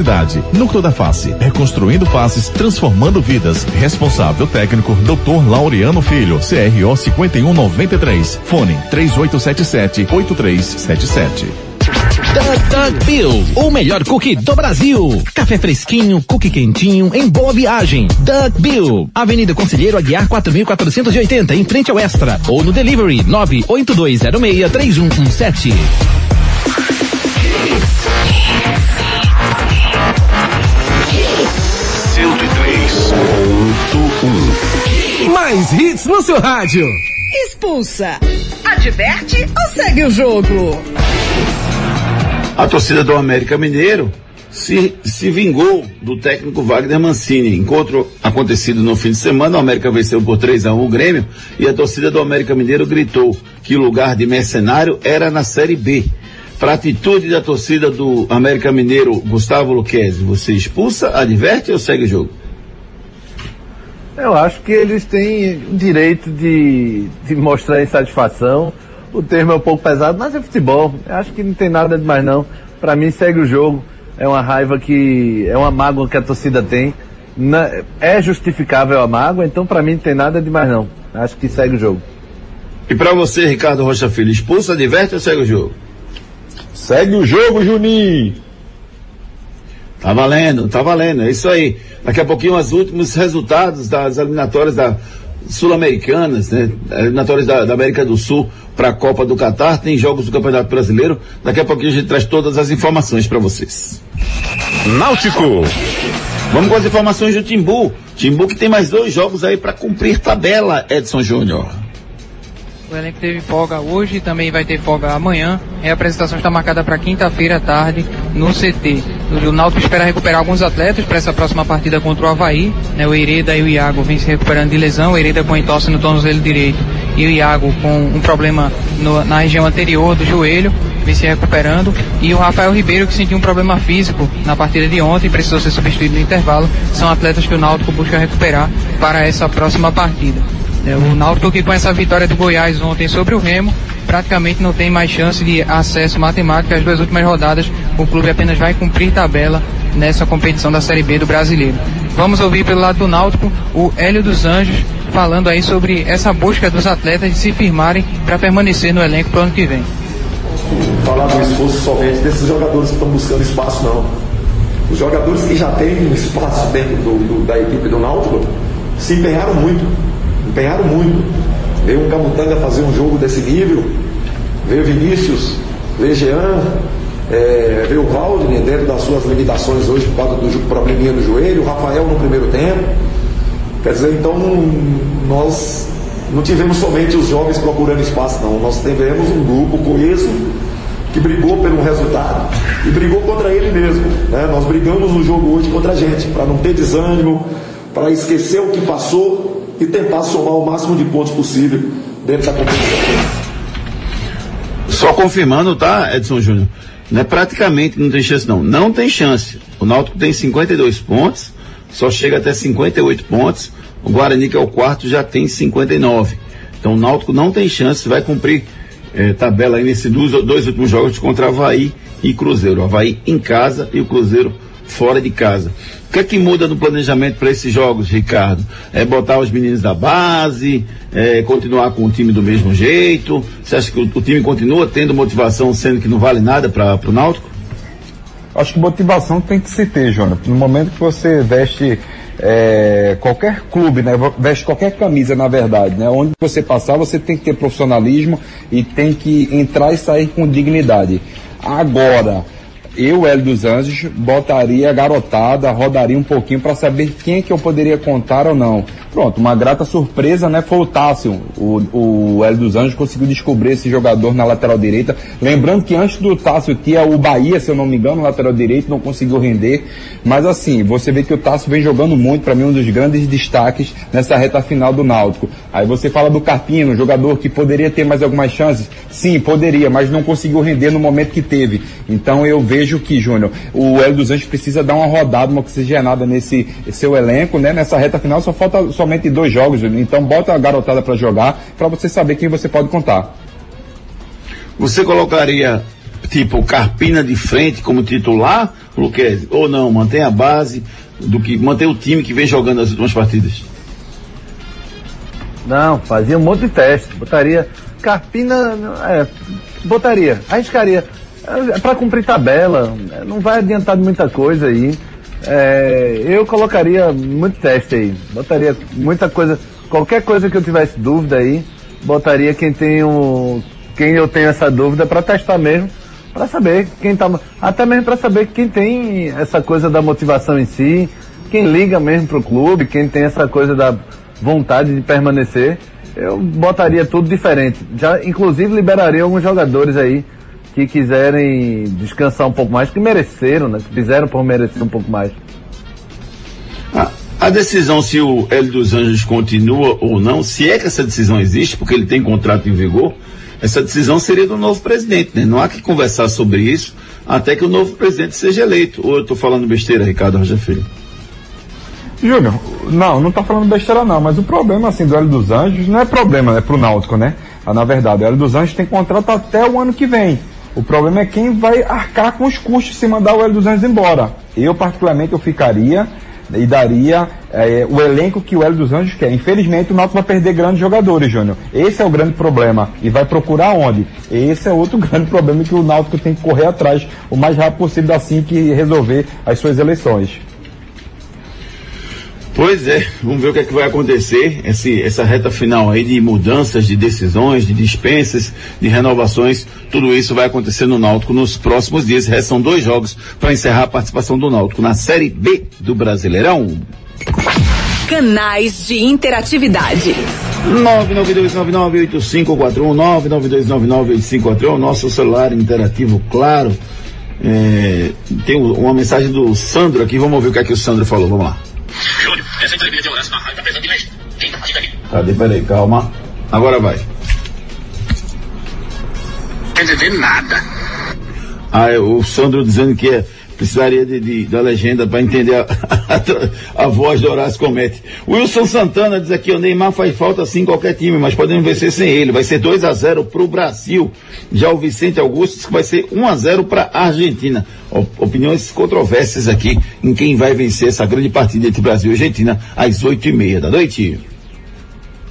necessidade. Núcleo da Face, reconstruindo faces, transformando vidas. Responsável técnico, Dr. Laureano Filho, CRO 5193. Fone 3877-8377. Doug Doug Bill, o melhor cookie do Brasil. Café fresquinho, cookie quentinho, em boa viagem. Doug Bill, Avenida Conselheiro Aguiar 4480, em frente ao Extra. Ou no delivery 982063117. Mais hits no seu rádio. Expulsa. Adverte ou segue o jogo? A torcida do América Mineiro se, se vingou do técnico Wagner Mancini. Encontro acontecido no fim de semana, o América venceu por 3 a 1 o Grêmio e a torcida do América Mineiro gritou que o lugar de mercenário era na Série B. Para a atitude da torcida do América Mineiro, Gustavo Luquezzi, você expulsa, adverte ou segue o jogo? Eu acho que eles têm o direito de, de mostrar insatisfação. O termo é um pouco pesado, mas é futebol. Eu acho que não tem nada demais não. Para mim segue o jogo. É uma raiva que é uma mágoa que a torcida tem. Na, é justificável a mágoa, então para mim não tem nada demais não. Acho que segue o jogo. E para você, Ricardo Rocha Filho, expulsa, adverte ou segue o jogo? Segue o jogo, Juninho! Tá valendo, tá valendo, é isso aí. Daqui a pouquinho os últimos resultados das eliminatórias da sul-americanas, né? Eliminatórias da, da América do Sul para a Copa do Catar, tem jogos do Campeonato Brasileiro. Daqui a pouquinho a gente traz todas as informações para vocês. Náutico. Vamos com as informações do Timbu. Timbu que tem mais dois jogos aí para cumprir tabela, Edson Júnior. O elenco teve folga hoje e também vai ter folga amanhã. A apresentação está marcada para quinta-feira à tarde no CT. O Náutico espera recuperar alguns atletas para essa próxima partida contra o Havaí. Né, o Hereda e o Iago vêm se recuperando de lesão. O Hereda com entorse no tornozelo direito e o Iago com um problema no, na região anterior do joelho vem se recuperando. E o Rafael Ribeiro que sentiu um problema físico na partida de ontem e precisou ser substituído no intervalo. São atletas que o Náutico busca recuperar para essa próxima partida. É, o Náutico que com essa vitória do Goiás ontem sobre o Remo, praticamente não tem mais chance de acesso matemático às duas últimas rodadas. O clube apenas vai cumprir tabela nessa competição da Série B do Brasileiro. Vamos ouvir pelo lado do Náutico o Hélio dos Anjos falando aí sobre essa busca dos atletas de se firmarem para permanecer no elenco para o ano que vem. Falar do esforço somente desses jogadores que estão buscando espaço, não. Os jogadores que já têm espaço dentro do, do, da equipe do Náutico se empenharam muito empenharam muito. Veio um Camutanga fazer um jogo desse nível, veio Vinícius, veio Jean, é, veio o Valdner dentro das suas limitações hoje por causa do probleminha do joelho, o Rafael no primeiro tempo. Quer dizer, então nós não tivemos somente os jovens procurando espaço, não. Nós tivemos um grupo coeso que brigou pelo resultado e brigou contra ele mesmo. Né? Nós brigamos no jogo hoje contra a gente, para não ter desânimo, para esquecer o que passou e tentar somar o máximo de pontos possível dentro da competição. Só confirmando, tá, Edson Júnior? Não é praticamente não tem chance, não. Não tem chance. O Náutico tem 52 pontos, só chega até 58 pontos. O Guarani, que é o quarto, já tem 59. Então o Náutico não tem chance, vai cumprir eh, tabela aí nesses dois, dois últimos jogos contra Havaí e Cruzeiro. Havaí em casa e o Cruzeiro fora de casa. O que é que muda no planejamento para esses jogos, Ricardo? É botar os meninos da base, é continuar com o time do mesmo jeito? Você acha que o, o time continua tendo motivação, sendo que não vale nada para o Náutico? Acho que motivação tem que se ter, Jonas. No momento que você veste é, qualquer clube, né, veste qualquer camisa, na verdade, né, onde você passar, você tem que ter profissionalismo e tem que entrar e sair com dignidade. Agora, eu, Hélio dos Anjos, botaria a garotada, rodaria um pouquinho para saber quem é que eu poderia contar ou não. Pronto, uma grata surpresa, né? Foi o Tássio. O, o Hélio dos Anjos conseguiu descobrir esse jogador na lateral direita. Lembrando que antes do Tássio tinha o Bahia, se eu não me engano, lateral direito, não conseguiu render. Mas assim, você vê que o Tássio vem jogando muito, para mim, um dos grandes destaques nessa reta final do Náutico. Aí você fala do Carpino, jogador que poderia ter mais algumas chances. Sim, poderia, mas não conseguiu render no momento que teve. Então eu vejo que, Júnior, o Hélio dos Anjos precisa dar uma rodada, uma oxigenada nesse seu elenco, né? Nessa reta final só falta somente dois jogos, então bota a garotada para jogar para você saber quem você pode contar. Você colocaria tipo Carpina de frente como titular, Luquez, ou não? Mantém a base do que mantém o time que vem jogando as últimas partidas. Não, fazia um monte de teste, botaria Carpina, é, botaria, arriscaria. É, para cumprir tabela, não vai adiantar muita coisa aí. É, eu colocaria muito teste aí, botaria muita coisa, qualquer coisa que eu tivesse dúvida aí, botaria quem tem um, quem eu tenho essa dúvida para testar mesmo, para saber quem tá, até mesmo para saber quem tem essa coisa da motivação em si, quem liga mesmo pro clube, quem tem essa coisa da, vontade de permanecer, eu botaria tudo diferente. Já, inclusive, liberaria alguns jogadores aí que quiserem descansar um pouco mais, que mereceram, né? Que fizeram por merecer um pouco mais. A, a decisão se o Hélio dos Anjos continua ou não, se é que essa decisão existe, porque ele tem contrato em vigor, essa decisão seria do novo presidente, né? Não há que conversar sobre isso até que o novo presidente seja eleito. Ou eu estou falando besteira, Ricardo Rocha Filho? Júnior, não, não tá falando besteira não, mas o problema assim do Hélio dos Anjos não é problema, é pro Náutico, né? Ah, na verdade, o Hélio dos Anjos tem contrato até o ano que vem. O problema é quem vai arcar com os custos se mandar o Hélio dos Anjos embora. Eu, particularmente, eu ficaria e daria é, o elenco que o Hélio dos Anjos quer. Infelizmente, o Náutico vai perder grandes jogadores, Júnior. Esse é o grande problema. E vai procurar onde? Esse é outro [LAUGHS] grande problema que o Náutico tem que correr atrás o mais rápido possível assim que resolver as suas eleições. Pois é, vamos ver o que é que vai acontecer, esse, essa reta final aí de mudanças, de decisões, de dispensas, de renovações, tudo isso vai acontecer no Náutico nos próximos dias. Restam dois jogos para encerrar a participação do Náutico na Série B do Brasileirão. Canais de interatividade. 992998541, 992998541, nosso celular interativo, claro. É, tem uma mensagem do Sandro aqui, vamos ouvir o que é que o Sandro falou, vamos lá. Essa entrevista de Horácio na rádio tá pesando demais. Quem tá? Diga aí. Cadê? Peraí, calma. Agora vai. Quer dizer nada. Ah, é, o Sandro dizendo que é, precisaria de, de, da legenda para entender a, [LAUGHS] a, a, voz do Horácio Comete. Wilson Santana diz aqui, o Neymar faz falta sim em qualquer time, mas podemos vencer sem ele. Vai ser 2 a 0 para o Brasil. Já o Vicente Augusto diz que vai ser 1 a 0 para a Argentina. Opiniões controversas aqui em quem vai vencer essa grande partida entre Brasil e Argentina às oito e meia da noite.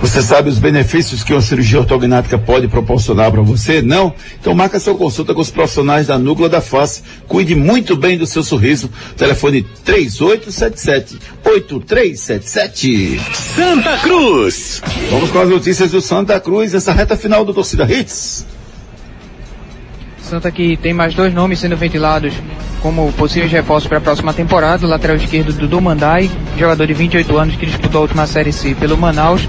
Você sabe os benefícios que uma cirurgia ortognática pode proporcionar para você? Não? Então marca sua consulta com os profissionais da Núcleo da Face. Cuide muito bem do seu sorriso. Telefone 3877-8377. Santa Cruz. Vamos com as notícias do Santa Cruz, essa reta final do Torcida Hits. Santa que tem mais dois nomes sendo ventilados como possíveis reforços para a próxima temporada. O lateral esquerdo Dudu Mandai, jogador de 28 anos que disputou a última Série C pelo Manaus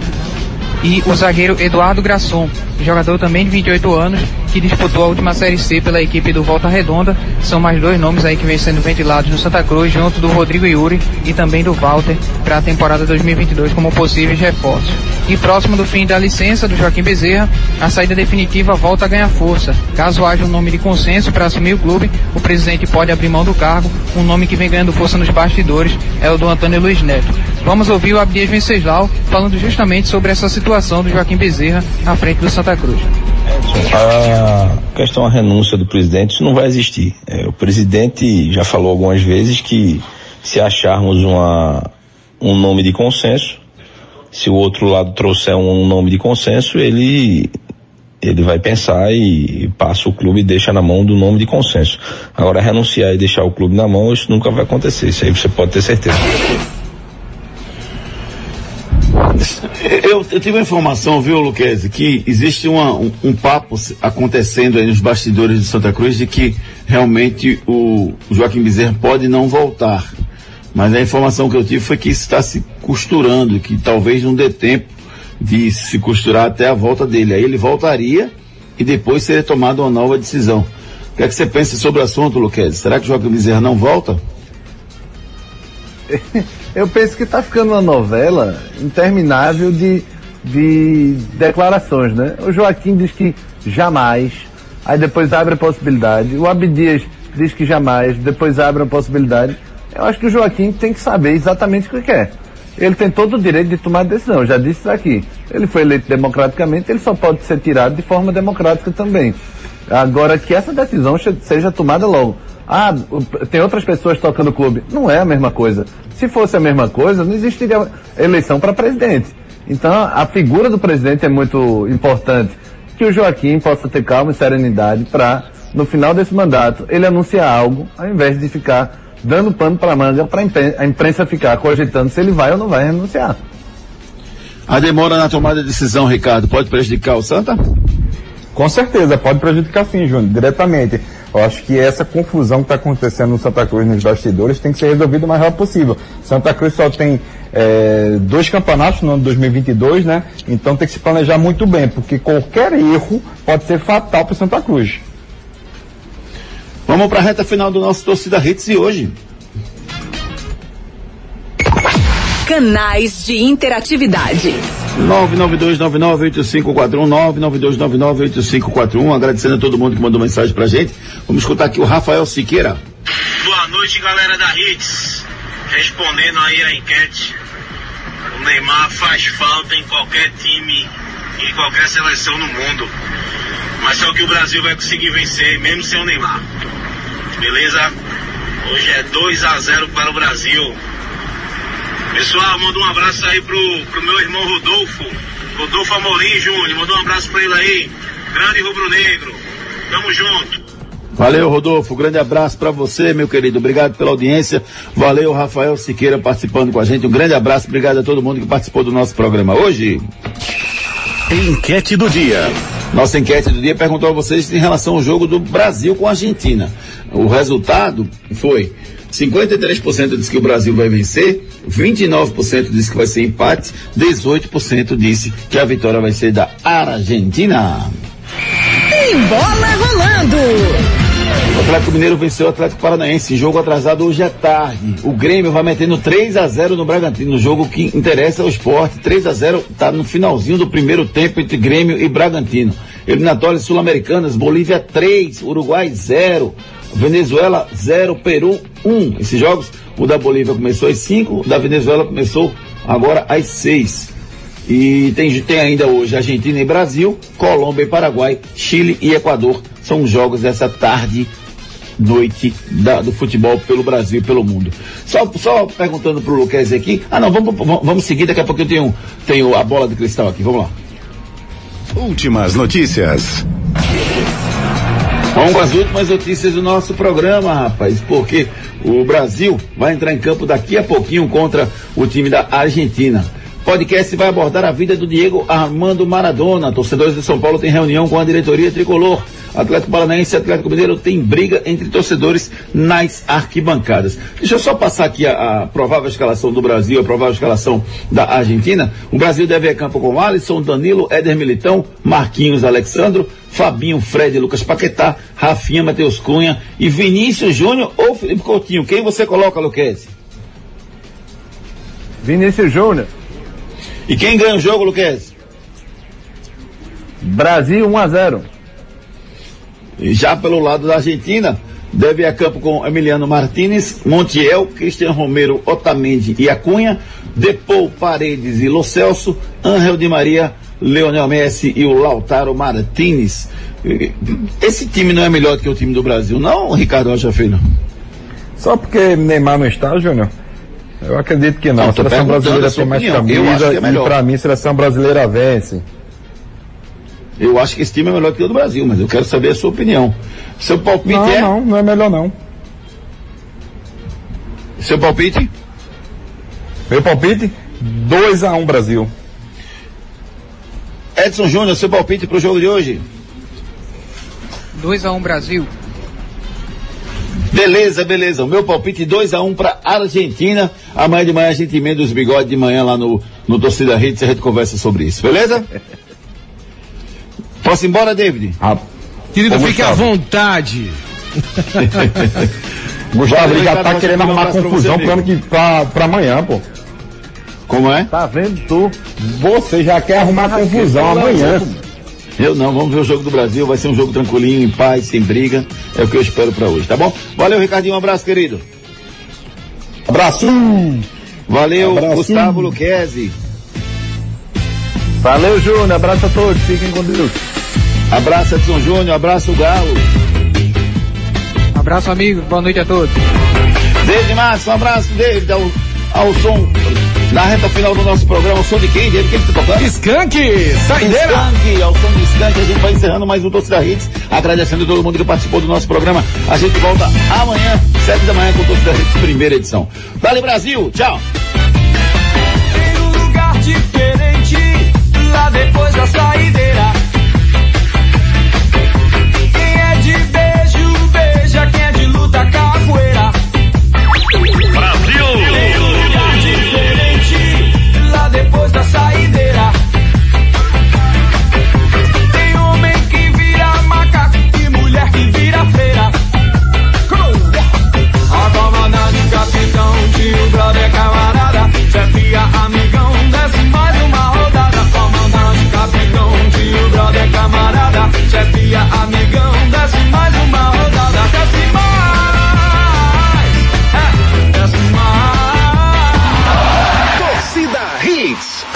e o zagueiro Eduardo Grasson, jogador também de 28 anos, que disputou a última Série C pela equipe do Volta Redonda. São mais dois nomes aí que vêm sendo ventilados no Santa Cruz, junto do Rodrigo Yuri e também do Walter, para a temporada 2022 como possíveis reforços. E próximo do fim da licença do Joaquim Bezerra, a saída definitiva volta a ganhar força. Caso haja um nome de consenso para assumir o clube, o presidente pode abrir mão do cargo. Um nome que vem ganhando força nos bastidores é o do Antônio Luiz Neto. Vamos ouvir o Abdias Venceslau falando justamente sobre essa situação do Joaquim Bezerra à frente do Santa Cruz. A questão da renúncia do presidente, isso não vai existir. É, o presidente já falou algumas vezes que se acharmos uma, um nome de consenso, se o outro lado trouxer um nome de consenso, ele ele vai pensar e passa o clube e deixa na mão do nome de consenso. Agora renunciar e deixar o clube na mão, isso nunca vai acontecer. Isso aí você pode ter certeza. Eu, eu tive a informação, viu, Luquezzi, que existe uma, um, um, papo acontecendo aí nos bastidores de Santa Cruz de que realmente o Joaquim Bezerra pode não voltar. Mas a informação que eu tive foi que está se costurando, que talvez não dê tempo de se costurar até a volta dele. Aí ele voltaria e depois seria tomada uma nova decisão. O que é que você pensa sobre o assunto, Luquezzi? Será que o Joaquim Bezerra não volta? [LAUGHS] eu penso que está ficando uma novela interminável de, de declarações, né? O Joaquim diz que jamais, aí depois abre a possibilidade. O Abdias diz que jamais, depois abre a possibilidade. Eu acho que o Joaquim tem que saber exatamente o que quer. ele tem todo o direito de tomar decisão. Eu já disse isso aqui. Ele foi eleito democraticamente, ele só pode ser tirado de forma democrática também. Agora, que essa decisão seja tomada logo. Ah, tem outras pessoas tocando o clube. Não é a mesma coisa. Se fosse a mesma coisa, não existiria eleição para presidente. Então, a figura do presidente é muito importante. Que o Joaquim possa ter calma e serenidade para, no final desse mandato, ele anunciar algo, ao invés de ficar dando pano para manga para a imprensa ficar cogitando se ele vai ou não vai renunciar. A demora na tomada de decisão, Ricardo, pode prejudicar o Santa? Com certeza, pode prejudicar sim, Júnior, diretamente. Eu acho que essa confusão que está acontecendo no Santa Cruz nos bastidores tem que ser resolvida o mais rápido possível. Santa Cruz só tem é, dois campeonatos no ano 2022, né? Então tem que se planejar muito bem, porque qualquer erro pode ser fatal para Santa Cruz. Vamos para a reta final do nosso Torcida Hits e hoje. Canais de interatividade. 992998541, 992998541. Agradecendo a todo mundo que mandou mensagem pra gente. Vamos escutar aqui o Rafael Siqueira. Boa noite, galera da Hits. Respondendo aí a enquete, o Neymar faz falta em qualquer time, em qualquer seleção no mundo. Mas só que o Brasil vai conseguir vencer, mesmo sem o Neymar. Beleza? Hoje é 2 a 0 para o Brasil. Pessoal, manda um abraço aí pro, pro meu irmão Rodolfo. Rodolfo Amorim Júnior. Manda um abraço pra ele aí. Grande rubro-negro. Tamo junto. Valeu, Rodolfo. Grande abraço para você, meu querido. Obrigado pela audiência. Valeu, Rafael Siqueira participando com a gente. Um grande abraço. Obrigado a todo mundo que participou do nosso programa hoje. Enquete do dia. Nossa enquete do dia perguntou a vocês em relação ao jogo do Brasil com a Argentina. O resultado foi 53% diz que o Brasil vai vencer, 29% diz que vai ser empate, 18% disse que a vitória vai ser da Argentina. Tem bola rolando! O Atlético Mineiro venceu o Atlético Paranaense, jogo atrasado hoje à tarde. O Grêmio vai metendo 3 a 0 no Bragantino, no jogo que interessa ao esporte. 3 a 0 está no finalzinho do primeiro tempo entre Grêmio e Bragantino. Eliminatórias sul-americanas, Bolívia 3, Uruguai 0, Venezuela 0, Peru 1. Esses jogos, o da Bolívia começou às 5, o da Venezuela começou agora às 6. E tem, tem ainda hoje Argentina e Brasil, Colômbia e Paraguai, Chile e Equador. São os jogos dessa tarde, noite da, do futebol pelo Brasil e pelo mundo. Só, só perguntando pro Luquez aqui. Ah não, vamos, vamos seguir, daqui a pouco eu tenho, tenho a bola de cristal aqui. Vamos lá. Últimas notícias. Vamos as últimas notícias do nosso programa, rapaz, porque o Brasil vai entrar em campo daqui a pouquinho contra o time da Argentina. Podcast vai abordar a vida do Diego Armando Maradona. Torcedores de São Paulo têm reunião com a diretoria tricolor. Atlético Paranaense e Atlético Mineiro tem briga entre torcedores nas arquibancadas. Deixa eu só passar aqui a, a provável escalação do Brasil, a provável escalação da Argentina. O Brasil deve ir a campo com Alisson, Danilo, Éder Militão, Marquinhos, Alexandro, Fabinho, Fred, Lucas Paquetá, Rafinha, Matheus Cunha e Vinícius Júnior ou Felipe Coutinho. Quem você coloca, Luquezzi? Vinícius Júnior. E quem ganha o jogo, Luquez? Brasil 1 a 0. Já pelo lado da Argentina, deve ir a campo com Emiliano Martinez, Montiel, Cristian Romero, Otamendi e Acunha, Depou, Paredes e Lo Celso, Angel Di Maria, Leonel Messi e o Lautaro Martinez. Esse time não é melhor do que o time do Brasil, não, Ricardo Rocha Filho? Só porque Neymar não está, Júnior? Eu acredito que não. não a seleção brasileira tem mais camisa é e para mim a seleção brasileira vence. Eu acho que esse time é melhor que o do Brasil, mas eu quero saber a sua opinião. Seu palpite não, é? Não, não é melhor não. Seu palpite? Meu palpite? 2 a 1 um, Brasil. Edson Júnior, seu palpite para o jogo de hoje? 2 a 1 um, Brasil. Beleza, beleza. O meu palpite 2 a 1 um para Argentina. Amanhã de manhã a gente emenda os bigodes de manhã lá no, no Torcida Rede e a gente conversa sobre isso, beleza? [LAUGHS] Posso ir embora, David? Ah, querido, fique à vontade. [LAUGHS] Gustavo, ele já tá querendo arrumar confusão pro ano que, pra, pra amanhã, pô. Como é? Tá vendo tu? Você já quer arrumar confusão amanhã. Eu não, vamos ver o jogo do Brasil, vai ser um jogo tranquilinho, em paz, sem briga. É o que eu espero para hoje, tá bom? Valeu, Ricardinho, um abraço, querido. Abraço! Valeu, Abraço. Gustavo Luquezzi. Valeu, Júnior. Abraço a todos. Fiquem com Deus. Abraço, Edson Júnior. Abraço, Galo. Abraço, amigo. Boa noite a todos. David Márcio, um abraço, David, ao, ao som, na reta final do nosso programa, o som de quem, David? Quem que tá tocando? Skank, saideira. Skank, ao som de Skank, a gente vai encerrando mais um Torcida Hits, agradecendo todo mundo que participou do nosso programa. A gente volta amanhã, sete da manhã, com o Torcida Hits, primeira edição. Vale Brasil, tchau! Tem um lugar diferente lá depois da saideira.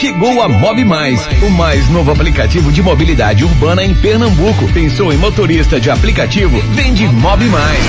Chegou a Mob Mais, o mais novo aplicativo de mobilidade urbana em Pernambuco. Pensou em motorista de aplicativo? Vende Mob Mais.